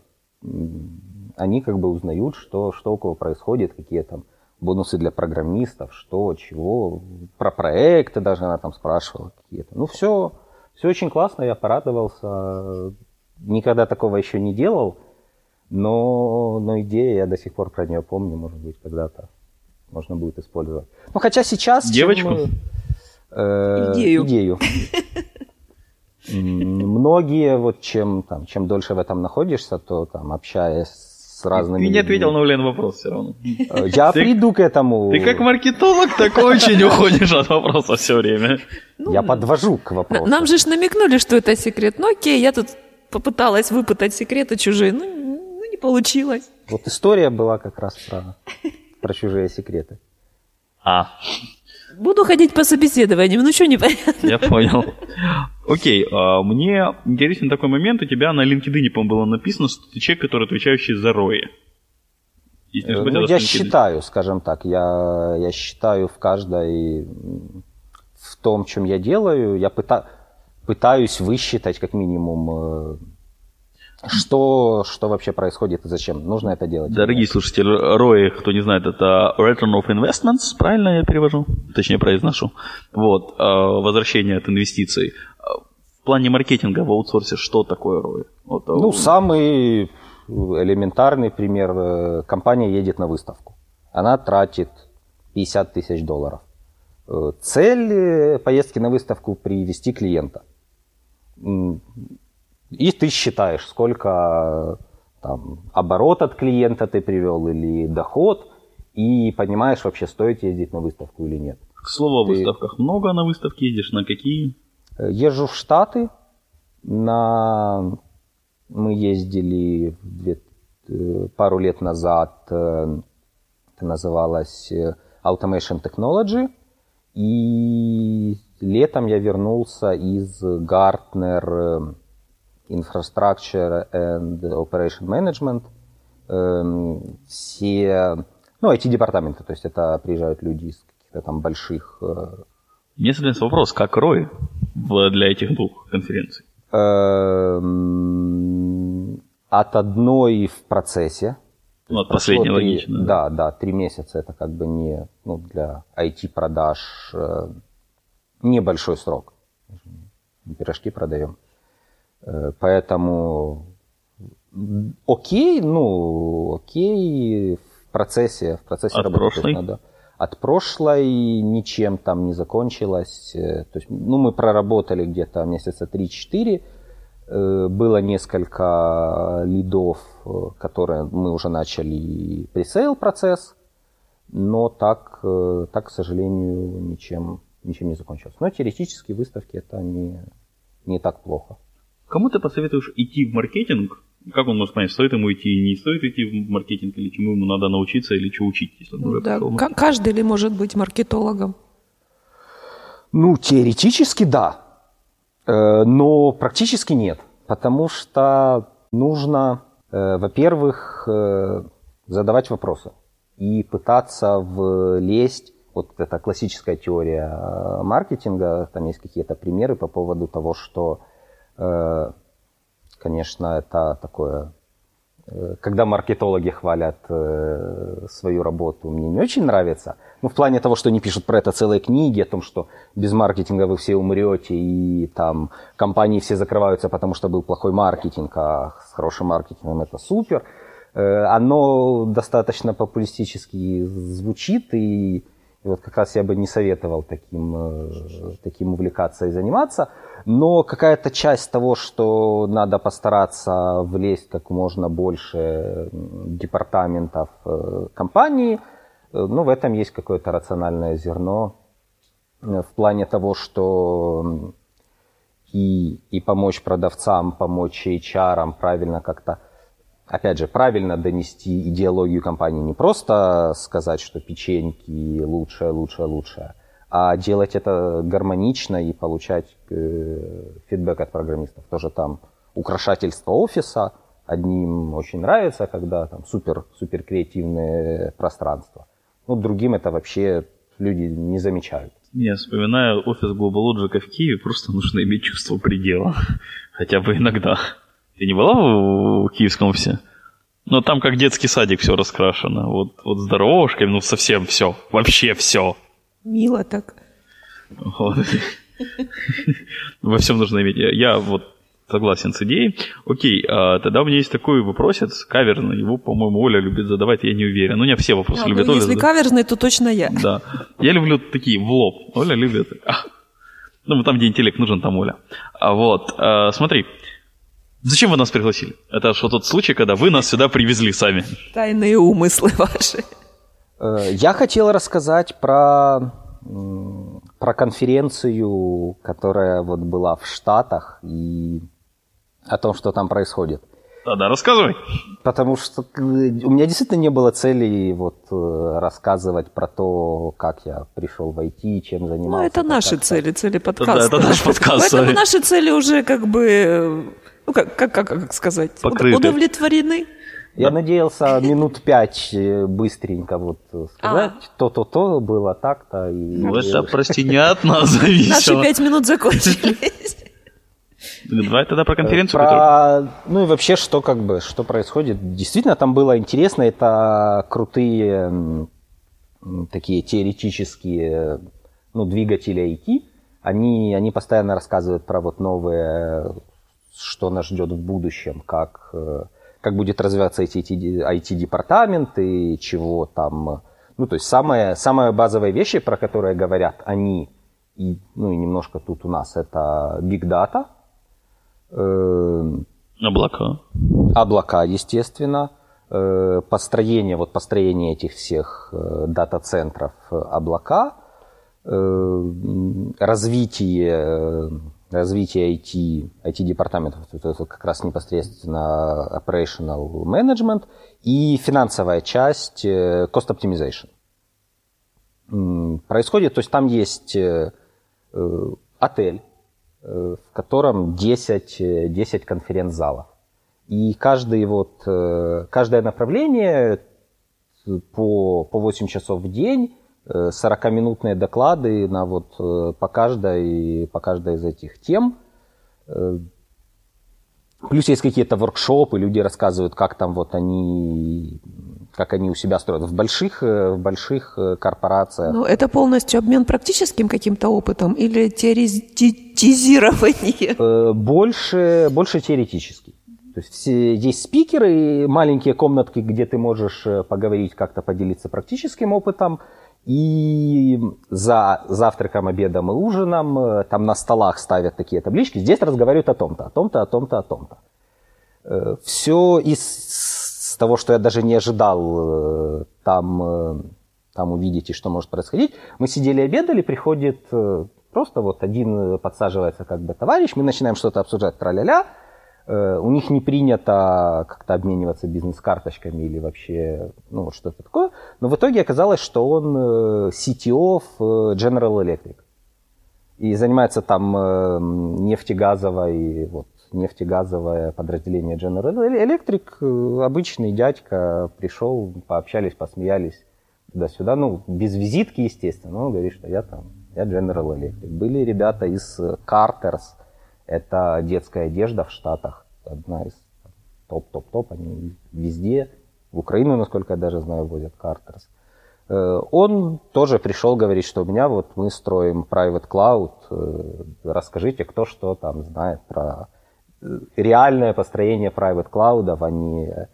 они как бы узнают, что, что около происходит, какие там бонусы для программистов, что, чего, про проекты даже она там спрашивала какие-то. Ну, все, все очень классно, я порадовался. Никогда такого еще не делал, но, но идея, я до сих пор про нее помню, может быть, когда-то можно будет использовать. Ну, хотя сейчас... Девочку? Мы, э, Идею. Идею. *laughs* Многие, вот чем, там, чем дольше в этом находишься, то там, общаясь с разными... Ты не людьми, ответил на Улен вопрос все равно. э, Я Ты- приду к этому. Ты как маркетолог так очень уходишь от вопроса все время. Я подвожу к вопросу. Нам же ж намекнули, что это секрет. Ну окей, я тут попыталась выпытать секреты чужие. Ну, ну, не получилось. Вот история была как раз про, про чужие секреты. А, Буду ходить по собеседованиям, ну что непонятно. я понял. Окей, а, мне интересен такой момент. У тебя на LinkedIn, по-моему, было написано, что ты человек, который отвечающий за рои. Э, Ну, я считаю, скажем так, я, я считаю в каждой, в том, чем я делаю, я пыта- пытаюсь высчитать как минимум, э, что, что вообще происходит и зачем. Нужно это делать. Дорогие слушатели, ROI, кто не знает, это Return of Investments, правильно я перевожу? Точнее, произношу. Вот, э, возвращение от инвестиций. В плане маркетинга в аутсорсе что такое ROI? Вот, э, Ну, самый элементарный пример. э, Компания едет на выставку. Она тратит 50 тысяч долларов. Э, Цель поездки на выставку – привести клиента. И ты считаешь, сколько там, оборот от клиента ты привел или доход, и понимаешь вообще, стоит ездить на выставку или нет. К слову о ты- выставках. Много на выставке ездишь? На какие? Э, Езжу в Штаты. На... Мы ездили две- э, пару лет назад. э, Это называлось Automation Technology. И летом я вернулся из Gartner Infrastructure and Operation Management. Эм, Все, ну, IT-департаменты, то есть это приезжают люди из каких-то там больших Мне становится вопрос, как в- для этих двух конференций? Эм, От одной в процессе. Ну, от последней логично. Да, да, три месяца это как бы не ну, для IT-продаж э, небольшой срок. Пирожки продаем. Э, Поэтому окей, ну, окей в процессе, в процессе От работы. Прошлой? надо- От прошлой ничем там не закончилось. Э, То есть, ну, мы проработали где-то месяца 3-4. Э, Было несколько лидов, э, которые мы уже начали пресейл процесс, но так, так, к сожалению, ничем, ничем не закончилось. Но теоретически выставки это не, не так плохо. Кому ты посоветуешь идти в маркетинг? Как он может понять, стоит ему идти и не стоит идти в маркетинг, или чему ему надо научиться, или что учить, если он уже Да, в ка- каждый ли может быть маркетологом? Ну, теоретически да, Э, но практически нет, потому что нужно, э, во-первых, э, задавать вопросы и пытаться влезть. Вот это классическая теория маркетинга, там есть какие-то примеры по поводу того, что, конечно, это такое Э, когда маркетологи хвалят э, свою работу, мне не очень нравится. Ну, в плане того, что они пишут про это целые книги, о том, что без маркетинга вы все умрете, и там компании все закрываются, потому что был плохой маркетинг, а с хорошим маркетингом это супер. Э, оно достаточно популистически звучит, и, и вот как раз я бы не советовал таким, э, таким увлекаться и заниматься. Но какая-то часть того, что надо постараться влезть как можно больше департаментов э, компании, э, ну, в этом есть какое-то рациональное зерно в плане того, что и, и помочь продавцам, помочь HR правильно как-то, опять же, правильно донести идеологию компании. Не просто сказать, что печеньки лучшее, лучшее, лучшее, а делать это гармонично и получать э, фидбэк от программистов. Тоже там украшательство офиса. Одним очень нравится, когда там супер, супер креативное пространство. Ну, другим это вообще люди не замечают. Я вспоминаю офис Global Logic в Киеве, просто нужно иметь чувство предела. *laughs* Хотя бы иногда. Ты не была в в киевском офисе? Но там как детский садик все раскрашено. Вот, вот с дорожками, ну совсем все. Вообще все. Мило так. Вот. *laughs* Во всем нужно иметь. Я, вот согласен с идеей. Окей, а тогда у меня есть такой вопросец, каверный. Его, по-моему, Оля любит задавать, я не уверен. Ну, не все вопросы А, любят ну, Оля если задавать. каверзный, то точно я. Да. Я люблю такие в лоб. Оля любит. А. Ну, там, где интеллект нужен, там Оля. А вот, смотри. Зачем вы нас пригласили? Это что тот случай, когда вы нас сюда привезли сами. Тайные умыслы *laughs* ваши. Э, Я хотел рассказать про, про конференцию, которая вот была в Штатах, и о том, что там происходит. Да-да, рассказывай. Потому что э, у меня действительно не было цели вот э, рассказывать про то, как я пришел в IT, чем Ну, занимался. это как- наши цели, цели подкаста. это наш подкаст, Поэтому наши цели уже как бы, ну, как, как, как, как сказать, Покрыты. удовлетворены. Я надеялся минут пять э, быстренько вот сказать, то-то-то было так-то. И, Ну, это, прости, не от нас *laughs* Наши зависело. пять минут закончились. Давай тогда про конференцию, Про- которую... Ну и вообще, что как бы, что происходит. Действительно, там было интересно. Это крутые такие теоретические ну, двигатели IT. Они, они постоянно рассказывают про вот новые, что нас ждет в будущем, как, э, как будет развиваться эти IT-департаменты, чего там... Ну, то есть самые, самые базовые вещи, про которые говорят они, и, ну и немножко тут у нас, это Big Data, э, Облака. облака, естественно, э, построение, вот построение этих всех дата-центров облака, развитие, развитие IT, IT-департаментов, это вот как раз непосредственно operational management и финансовая часть э, cost optimization. Происходит, то есть там есть э, э, отель, в котором 10, э, 10 конференц-залов. И каждый вот, каждое направление по, по 8 часов в день, 40-минутные доклады на вот, э, по, каждой, по каждой из этих тем. Э, Плюс есть какие-то воркшопы, люди рассказывают, как там вот они, как они у себя строят. В больших, э, в больших корпорациях Ну, это полностью обмен практическим каким-то опытом или теоретизирование? Больше, больше теоретический. То есть все, есть спикеры, маленькие комнатки, где ты можешь поговорить, как-то поделиться практическим опытом. И за завтраком, обедом и ужином э, там на столах ставят такие таблички. Здесь разговаривают о том-то, о том-то, о том-то, о том-то. Все из того, что я даже не ожидал э, там, э, там увидеть и что может происходить. Мы сидели обедали, приходит э, просто вот один э, подсаживается как бы товарищ, мы начинаем что-то обсуждать, тра-ля-ля. Э, У них не принято как-то обмениваться бизнес-карточками или вообще ну, вот что-то такое. Но в итоге оказалось, что он э, CTO в э, General Electric. И занимается там э, нефтегазовой, вот, нефтегазовое подразделение General Electric. Э, Обычный дядька пришел, пообщались, посмеялись туда-сюда. Ну, без визитки, естественно. Но он говорит, что я там, я General Electric. Были ребята из э, Carters. Это детская одежда в Штатах. Одна из топ-топ-топ. Они везде. В Украину, насколько я даже знаю, возят Carters. Э, Он тоже пришел говорить, что у меня вот мы строим private cloud, э, расскажите, кто что там знает про э, реальное построение private cloud, они, э,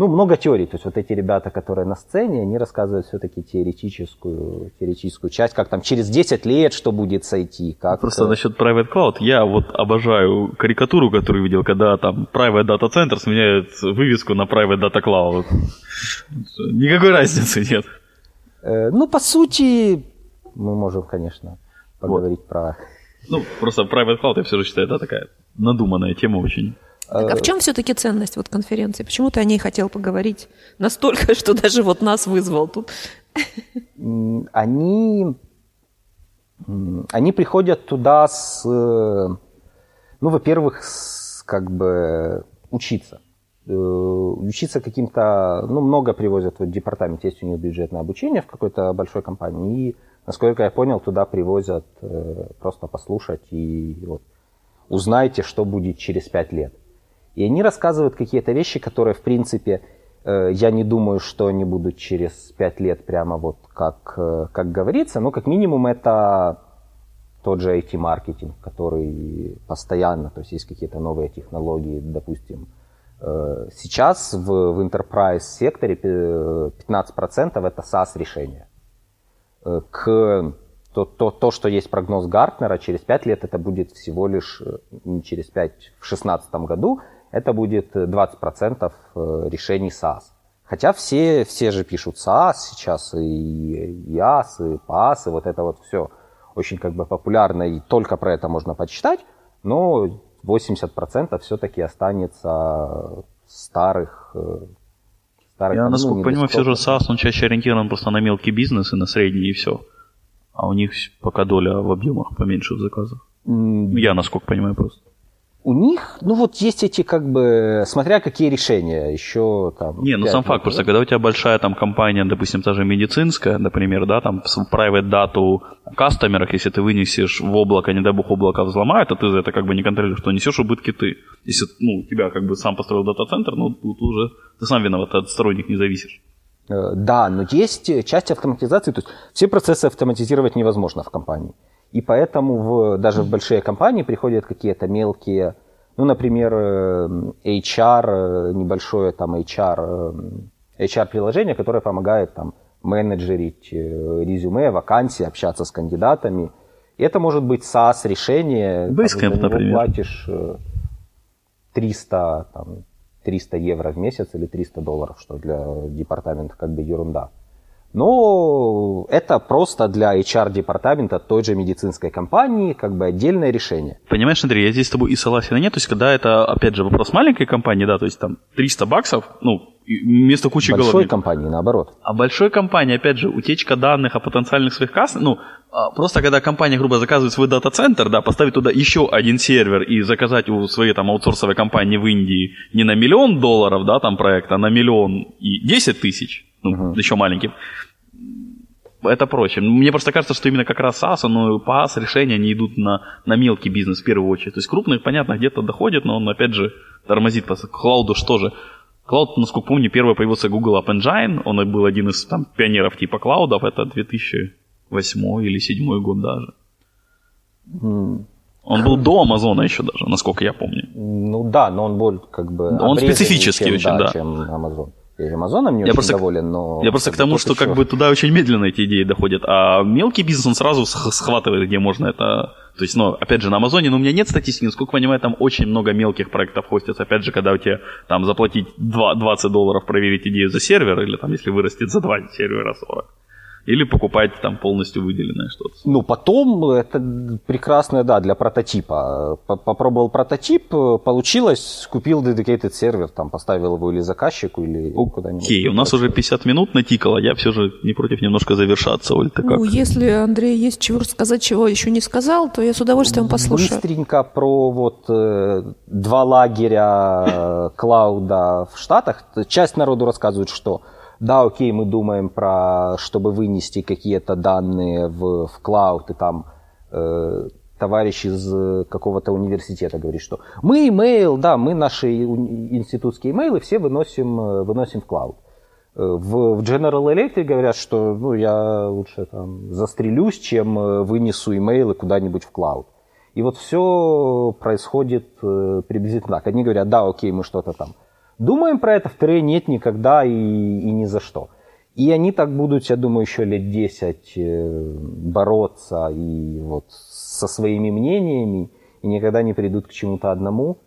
ну, много теорий, то есть вот эти ребята, которые на сцене, они рассказывают все-таки теоретическую, теоретическую часть, как там через 10 лет что будет сойти, как... Просто насчет Private Cloud, я вот обожаю карикатуру, которую видел, когда там Private Data Center сменяет вывеску на Private Data Cloud. Никакой разницы нет. э, Ну, по сути, мы можем, конечно, поговорить про... Ну, просто Private Cloud я все же считаю, это такая надуманная тема очень. Так, а в чем все-таки ценность вот конференции? Почему ты о ней хотел поговорить настолько, *laughs* что даже вот нас вызвал тут? Они, они приходят туда с, э, ну, во-первых, с, как бы учиться. Э, Учиться каким-то, ну, много привозят, вот департамент есть у них бюджетное обучение в какой-то большой компании, и, насколько я понял, туда привозят э, просто послушать и вот узнайте, что будет через пять лет. И они рассказывают какие-то вещи, которые, в принципе, Э, я не думаю, что они будут через 5 лет прямо вот как, э, как говорится, но как минимум это тот же IT-маркетинг, который постоянно, то есть есть какие-то новые технологии, допустим, э, сейчас в, в enterprise секторе 15% это SaaS решения. К то, то, то, что есть прогноз Гартнера, через 5 лет это будет всего лишь, не через 5, в 2016 году, это будет 20% э, решений SaaS. Хотя все, все же пишут SaaS сейчас, и IaaS, и PaaS, и вот это вот все очень как бы популярно, и только про это можно почитать, но 80% все-таки останется старых э, старых, Я, ну, насколько понимаю, все же SaaS, он чаще ориентирован просто на мелкий бизнес и на средний, и все. А у них пока доля в объемах поменьше в заказах. Mm. Я, насколько понимаю, просто у них, ну вот есть эти как бы, смотря какие решения, еще там... Не, ну сам факт, просто когда у тебя большая там компания, допустим, та же медицинская, например, да, там с private дату в кастомерах, если ты вынесешь в облако, не дай бог облако взломает, то ты за это как бы не контролируешь, то несешь убытки ты. Если, ну, тебя как бы сам построил дата-центр, ну, тут уже ты сам виноват, от сторонних не зависишь. Э, да, но есть часть автоматизации, то есть все процессы автоматизировать невозможно в компании. И поэтому в, даже в большие компании приходят какие-то мелкие, ну, например, э, HR, э, небольшое там HR, э, HR-приложение, которое помогает там менеджерить резюме, вакансии, общаться с кандидатами. И это может быть SaaS-решение. Basecamp, там, например. платишь 300, там, 300 евро в месяц или 300 долларов, что для департамента как бы ерунда. Но это просто для HR-департамента той же медицинской компании как бы отдельное решение. Понимаешь, Андрей, я здесь с тобой и согласен, и нет. То есть, когда это, опять же, вопрос маленькой компании, да, то есть там 300 баксов, ну, вместо кучи Большой головы. компании, наоборот. А большой компании, опять же, утечка данных о потенциальных своих касс, ну, а, просто когда компания, грубо заказывает свой дата-центр, да, поставить туда еще один сервер и заказать у своей там аутсорсовой компании в Индии не на миллион долларов, да, там проект, а на миллион и 10 тысяч, ну, угу. еще маленьким, это проще. Мне просто кажется, что именно как раз SaaS, но PaaS решения они идут на, на мелкий бизнес в первую очередь. То есть крупные, понятно, где-то доходит, но он опять же тормозит. По клауду что же? Клауд, насколько помню, первый появился Google App Engine. Он был один из там, пионеров типа клаудов. Это 2008 или 2007 год даже. Mm. Он был до Амазона еще даже, насколько я помню. Ну да, но он был как бы... Он специфический чем, очень, да. Чем Amazon и Амазоном не я очень просто, доволен, но... Я просто к тому, что еще... как бы туда очень медленно эти идеи доходят, а мелкий бизнес, он сразу схватывает, где можно это... То есть, ну, опять же, на Амазоне, ну, у меня нет статистики, насколько понимаю, там очень много мелких проектов хостится. Опять же, когда у тебя там заплатить 2, 20 долларов проверить идею за сервер, или там, если вырастет за 2 сервера 40. Или покупать там полностью выделенное что-то? Ну, потом это прекрасное, да, для прототипа. Попробовал прототип, получилось, купил dedicated сервер, там поставил его или заказчику, или okay, куда-нибудь. Окей, у нас уже 50 минут натикало, я все же не против немножко завершаться, Оль, ты как? Ну, если, Андрей, есть чего сказать, чего еще не сказал, то я с удовольствием послушаю. Быстренько про вот э, два лагеря э, клауда в Штатах. Часть народу рассказывает, что да, окей, мы думаем про, чтобы вынести какие-то данные в, в клауд, и там э, товарищ из какого-то университета говорит, что мы email, да, мы наши институтские имейлы все выносим, э, выносим в клауд. Э, в, в General Electric говорят, что ну, я лучше там застрелюсь, чем э, вынесу имейлы куда-нибудь в клауд. И вот все происходит приблизительно так. Одни говорят, да, окей, мы что-то там Думаем про это, вторые нет никогда и, и ни за что. И они так будут, я думаю, еще лет 10 э, бороться и вот со своими мнениями, и никогда не придут к чему-то одному.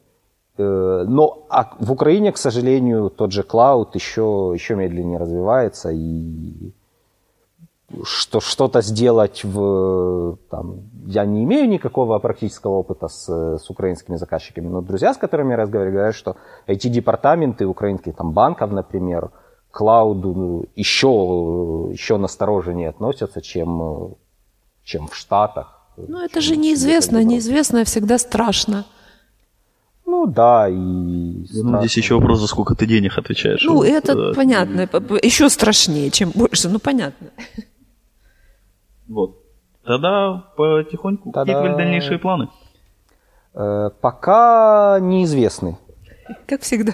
Э, но а в Украине, к сожалению, тот же клауд еще, еще медленнее развивается, и что что-то сделать в... Там, я не имею никакого практического опыта с, с украинскими заказчиками, но друзья, с которыми я разговариваю, говорят, что IT-департаменты украинских там, банков, например, к клауду еще, еще настороженнее относятся, чем, чем в Штатах. Ну, это же неизвестно. Неизвестное всегда страшно. Ну да, и... Ну, здесь еще вопрос, за сколько ты денег отвечаешь. Ну, это да. понятно. Еще страшнее, чем больше. Ну, понятно. Вот. Тогда потихоньку. Тогда... Какие твои дальнейшие планы? Э, пока неизвестны. Как всегда.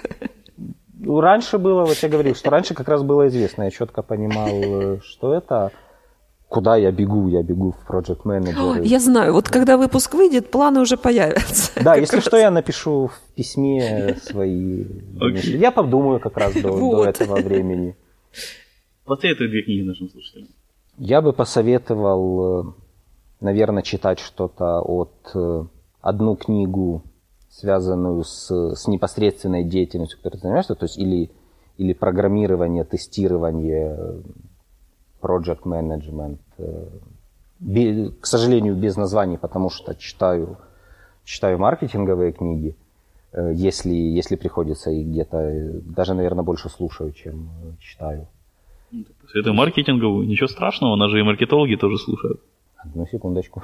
Раньше было, вот я говорил, что раньше как раз было известно, я четко понимал, э, что это, куда я бегу, я бегу в Project Manager. Я знаю, вот когда выпуск выйдет, планы уже появятся. Да, если раз. что, я напишу в письме свои... Okay. Я подумаю как раз до, вот. до этого времени. Посоветуй две книги нашим слушателям. Я бы посоветовал, э, наверное, читать что-то от э, одну книгу, связанную с, с непосредственной деятельностью, которой ты занимаешься, то есть или, или программирование, тестирование, project management. Э, к сожалению, без названий, потому что читаю, читаю маркетинговые книги, если, если приходится и где-то, даже, наверное, больше слушаю, чем читаю. Это маркетинговую, ничего страшного, нас же и маркетологи тоже слушают. Одну секундочку.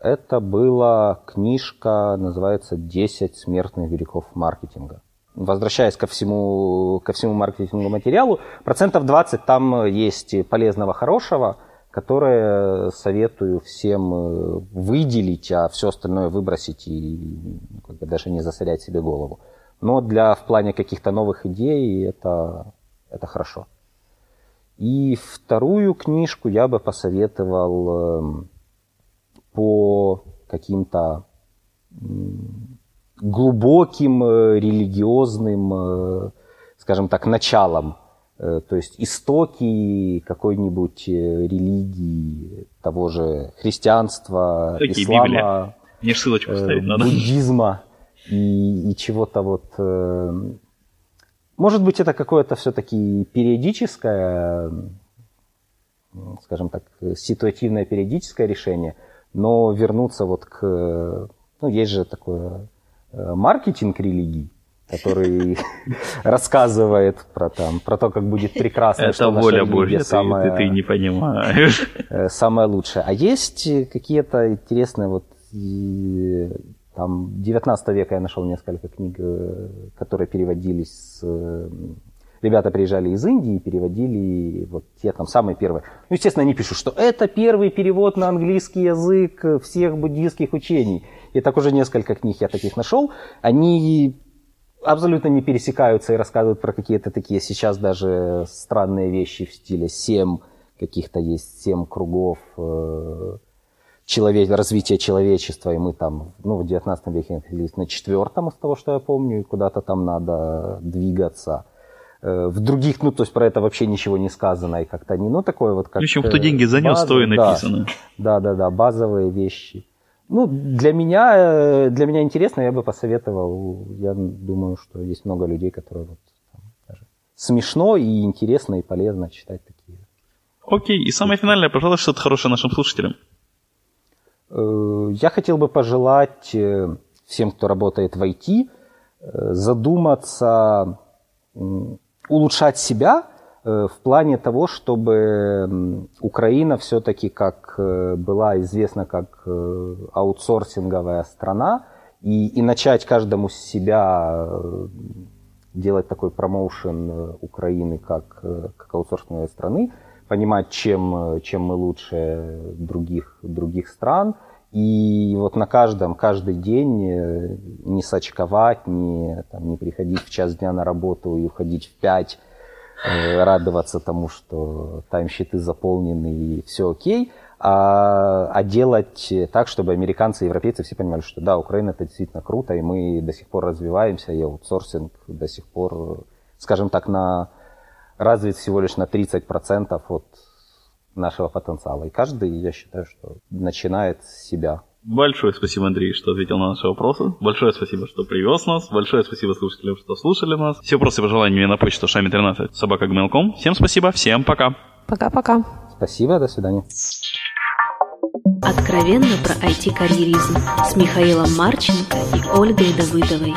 Это была книжка, называется «10 смертных грехов маркетинга». Возвращаясь ко всему, ко всему маркетинговому материалу, процентов 20 там есть полезного, хорошего, которое советую всем э, выделить, а все остальное выбросить и ну, даже не засорять себе голову. Но для в плане каких-то новых идей это, это хорошо. И вторую книжку я бы посоветовал эм, по каким-то глубоким э, религиозным, э, скажем так, началам. Э, то есть истоки какой-нибудь религии, того же христианства, Какие ислама, Библия? Мне ссылочку ставить надо. буддизма *laughs* и, и чего-то вот может быть, это какое-то все-таки периодическое, скажем так, ситуативное периодическое решение, но вернуться вот к... Ну, есть же такое э, маркетинг религий, который *laughs* рассказывает про, там, про то, как будет прекрасно, Это что воля Божья, самое, ты, ты не понимаешь. Э, самое лучшее. А есть какие-то интересные вот там 19 века я нашел несколько книг, э, которые переводились с... Э, ребята приезжали из Индии и переводили вот те там самые первые. Ну, естественно, они пишут, что это первый перевод на английский язык всех буддийских учений. И так уже несколько книг я таких нашел. Они абсолютно не пересекаются и рассказывают про какие-то такие сейчас даже странные вещи в стиле семь каких-то есть, семь кругов э, человек, развития человечества, и мы там, ну, в 19 веке находились на четвертом, из того, что я помню, и куда-то там надо двигаться. Э, в других, ну, то есть про это вообще ничего не сказано, и как-то не, ну, такое вот как... В общем, кто деньги занес, базы, то и написано. Да, да, да, базовые вещи. Ну, для меня, э, для меня интересно, я бы посоветовал, я думаю, что есть много людей, которые вот там, даже смешно и интересно и полезно читать такие. Окей, и самое финальное, пожалуйста, что-то хорошее нашим слушателям. Э, я хотел бы пожелать э, всем, кто работает в IT, э, задуматься, улучшать себя в плане того, чтобы Украина все-таки как была известна как аутсорсинговая страна, и, и начать каждому себя делать такой промоушен Украины как, как аутсорсинговой страны, понимать, чем, чем мы лучше других, других стран. И вот на каждом, каждый день э, не сочковать, не, там, не приходить в час дня на работу и уходить в пять, э, радоваться тому, что таймщиты заполнены и все окей, а, а делать так, чтобы американцы и европейцы все понимали, что да, Украина это действительно круто, и мы до сих пор развиваемся, и аутсорсинг до сих пор, скажем так, на развит всего лишь на 30% от нашего потенциала. И каждый, я считаю, что начинает с себя. Большое спасибо, Андрей, что ответил на наши вопросы. Большое спасибо, что привез нас. Большое спасибо слушателям, что слушали нас. Все вопросы и пожелания мне на почту шами13 собака.gmail.com. Всем спасибо, всем пока. Пока-пока. Спасибо, до свидания. Откровенно про IT-карьеризм с Михаилом Марченко и Ольгой Давыдовой.